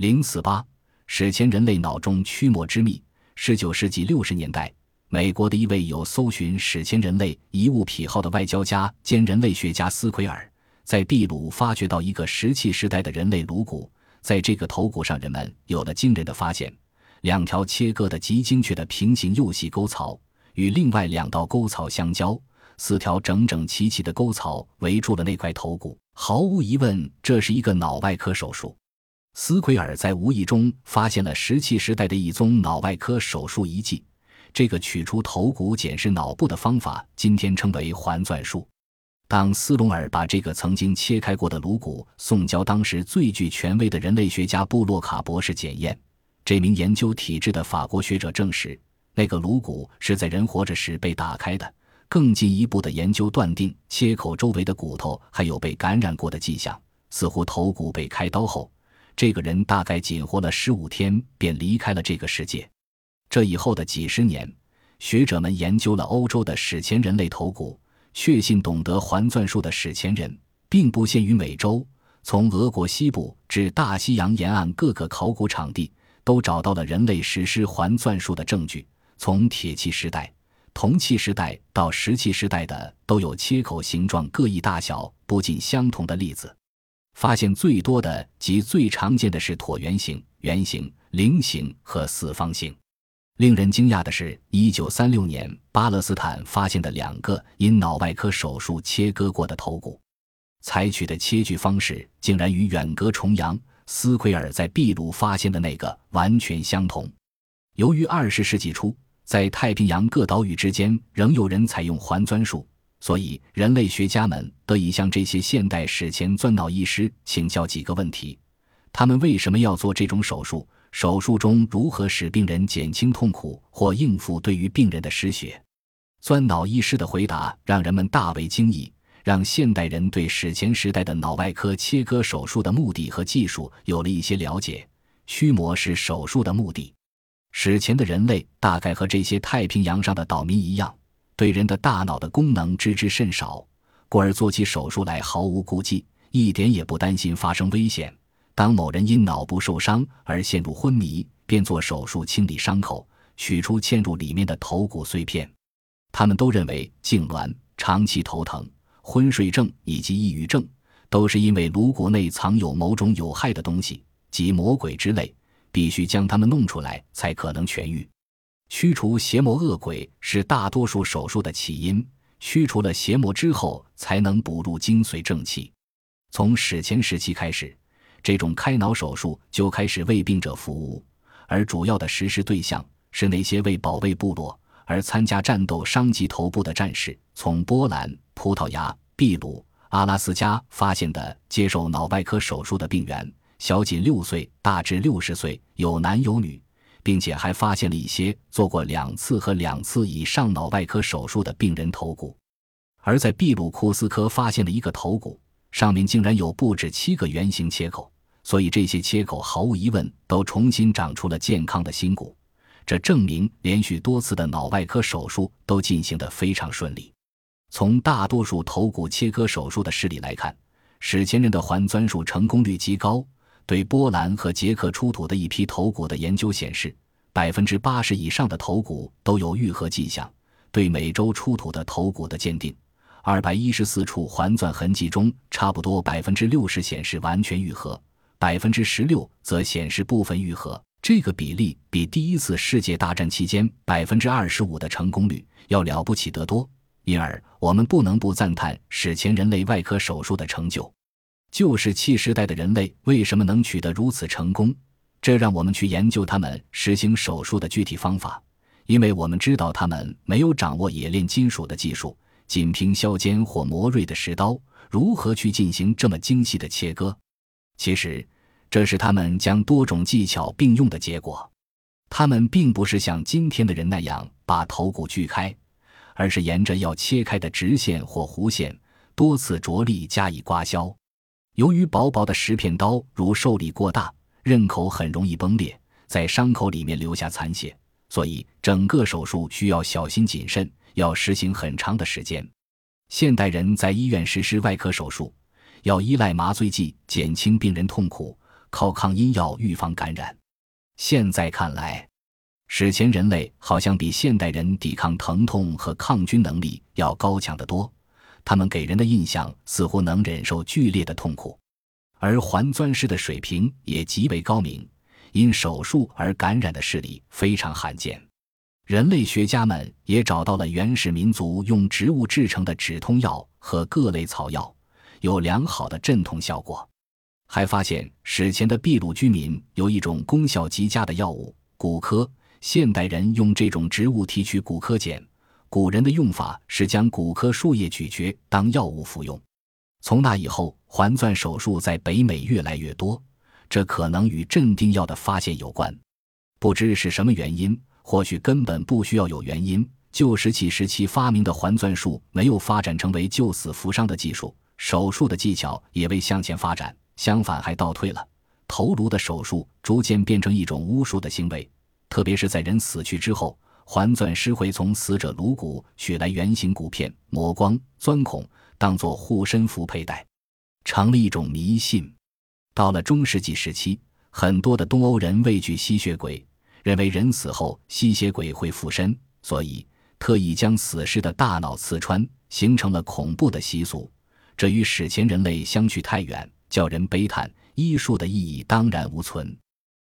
零四八史前人类脑中驱魔之秘。十九世纪六十年代，美国的一位有搜寻史前人类遗物癖好的外交家兼人类学家斯奎尔，在秘鲁发掘到一个石器时代的人类颅骨。在这个头骨上，人们有了惊人的发现：两条切割的极精确的平行右细沟槽与另外两道沟槽相交，四条整整齐齐的沟槽围住了那块头骨。毫无疑问，这是一个脑外科手术。斯奎尔在无意中发现了石器时代的一宗脑外科手术遗迹。这个取出头骨检视脑部的方法，今天称为环钻术。当斯隆尔把这个曾经切开过的颅骨送交当时最具权威的人类学家布洛卡博士检验，这名研究体质的法国学者证实，那个颅骨是在人活着时被打开的。更进一步的研究断定，切口周围的骨头还有被感染过的迹象，似乎头骨被开刀后。这个人大概仅活了十五天，便离开了这个世界。这以后的几十年，学者们研究了欧洲的史前人类头骨，确信懂得环钻术的史前人并不限于美洲。从俄国西部至大西洋沿岸各个考古场地，都找到了人类实施环钻术的证据。从铁器时代、铜器时代到石器时代的，都有切口形状各异、大小不尽相同的例子。发现最多的及最常见的是椭圆形、圆形、菱形和四方形。令人惊讶的是，一九三六年巴勒斯坦发现的两个因脑外科手术切割过的头骨，采取的切锯方式竟然与远隔重洋斯奎尔在秘鲁发现的那个完全相同。由于二十世纪初在太平洋各岛屿之间仍有人采用环钻术。所以，人类学家们得以向这些现代史前钻脑医师请教几个问题：他们为什么要做这种手术？手术中如何使病人减轻痛苦或应付对于病人的失血？钻脑医师的回答让人们大为惊异，让现代人对史前时代的脑外科切割手术的目的和技术有了一些了解。驱魔是手术的目的。史前的人类大概和这些太平洋上的岛民一样。对人的大脑的功能知之甚少，故而做起手术来毫无顾忌，一点也不担心发生危险。当某人因脑部受伤而陷入昏迷，便做手术清理伤口，取出嵌入里面的头骨碎片。他们都认为痉挛、长期头疼、昏睡症以及抑郁症都是因为颅骨内藏有某种有害的东西，即魔鬼之类，必须将它们弄出来才可能痊愈。驱除邪魔恶鬼是大多数手术的起因，驱除了邪魔之后，才能补入精髓正气。从史前时期开始，这种开脑手术就开始为病者服务，而主要的实施对象是那些为保卫部落而参加战斗伤及头部的战士。从波兰、葡萄牙、秘鲁、阿拉斯加发现的接受脑外科手术的病员，小仅六岁，大至六十岁，有男有女。并且还发现了一些做过两次和两次以上脑外科手术的病人头骨，而在秘鲁库斯科发现了一个头骨，上面竟然有不止七个圆形切口，所以这些切口毫无疑问都重新长出了健康的新骨。这证明连续多次的脑外科手术都进行得非常顺利。从大多数头骨切割手术的事例来看，史前人的环钻术成功率极高。对波兰和捷克出土的一批头骨的研究显示，百分之八十以上的头骨都有愈合迹象。对美洲出土的头骨的鉴定，二百一十四处环钻痕迹中，差不多百分之六十显示完全愈合，百分之十六则显示部分愈合。这个比例比第一次世界大战期间百分之二十五的成功率要了不起得多。因而，我们不能不赞叹史前人类外科手术的成就。旧石器时代的人类为什么能取得如此成功？这让我们去研究他们实行手术的具体方法，因为我们知道他们没有掌握冶炼金属的技术，仅凭削尖或磨锐的石刀，如何去进行这么精细的切割？其实，这是他们将多种技巧并用的结果。他们并不是像今天的人那样把头骨锯开，而是沿着要切开的直线或弧线，多次着力加以刮削。由于薄薄的石片刀如受力过大，刃口很容易崩裂，在伤口里面留下残血，所以整个手术需要小心谨慎，要实行很长的时间。现代人在医院实施外科手术，要依赖麻醉剂减轻病人痛苦，靠抗阴药预防感染。现在看来，史前人类好像比现代人抵抗疼痛和抗菌能力要高强得多。他们给人的印象似乎能忍受剧烈的痛苦，而环钻师的水平也极为高明。因手术而感染的事例非常罕见。人类学家们也找到了原始民族用植物制成的止痛药和各类草药，有良好的镇痛效果。还发现史前的秘鲁居民有一种功效极佳的药物——骨科。现代人用这种植物提取骨科碱。古人的用法是将骨科树叶咀嚼当药物服用。从那以后，环钻手术在北美越来越多，这可能与镇定药的发现有关。不知是什么原因，或许根本不需要有原因。旧石器时期发明的环钻术没有发展成为救死扶伤的技术，手术的技巧也未向前发展，相反还倒退了。头颅的手术逐渐变成一种巫术的行为，特别是在人死去之后。环钻师会从死者颅骨取来圆形骨片，磨光、钻孔，当做护身符佩戴，成了一种迷信。到了中世纪时期，很多的东欧人畏惧吸血鬼，认为人死后吸血鬼会附身，所以特意将死尸的大脑刺穿，形成了恐怖的习俗。这与史前人类相去太远，叫人悲叹。医术的意义当然无存。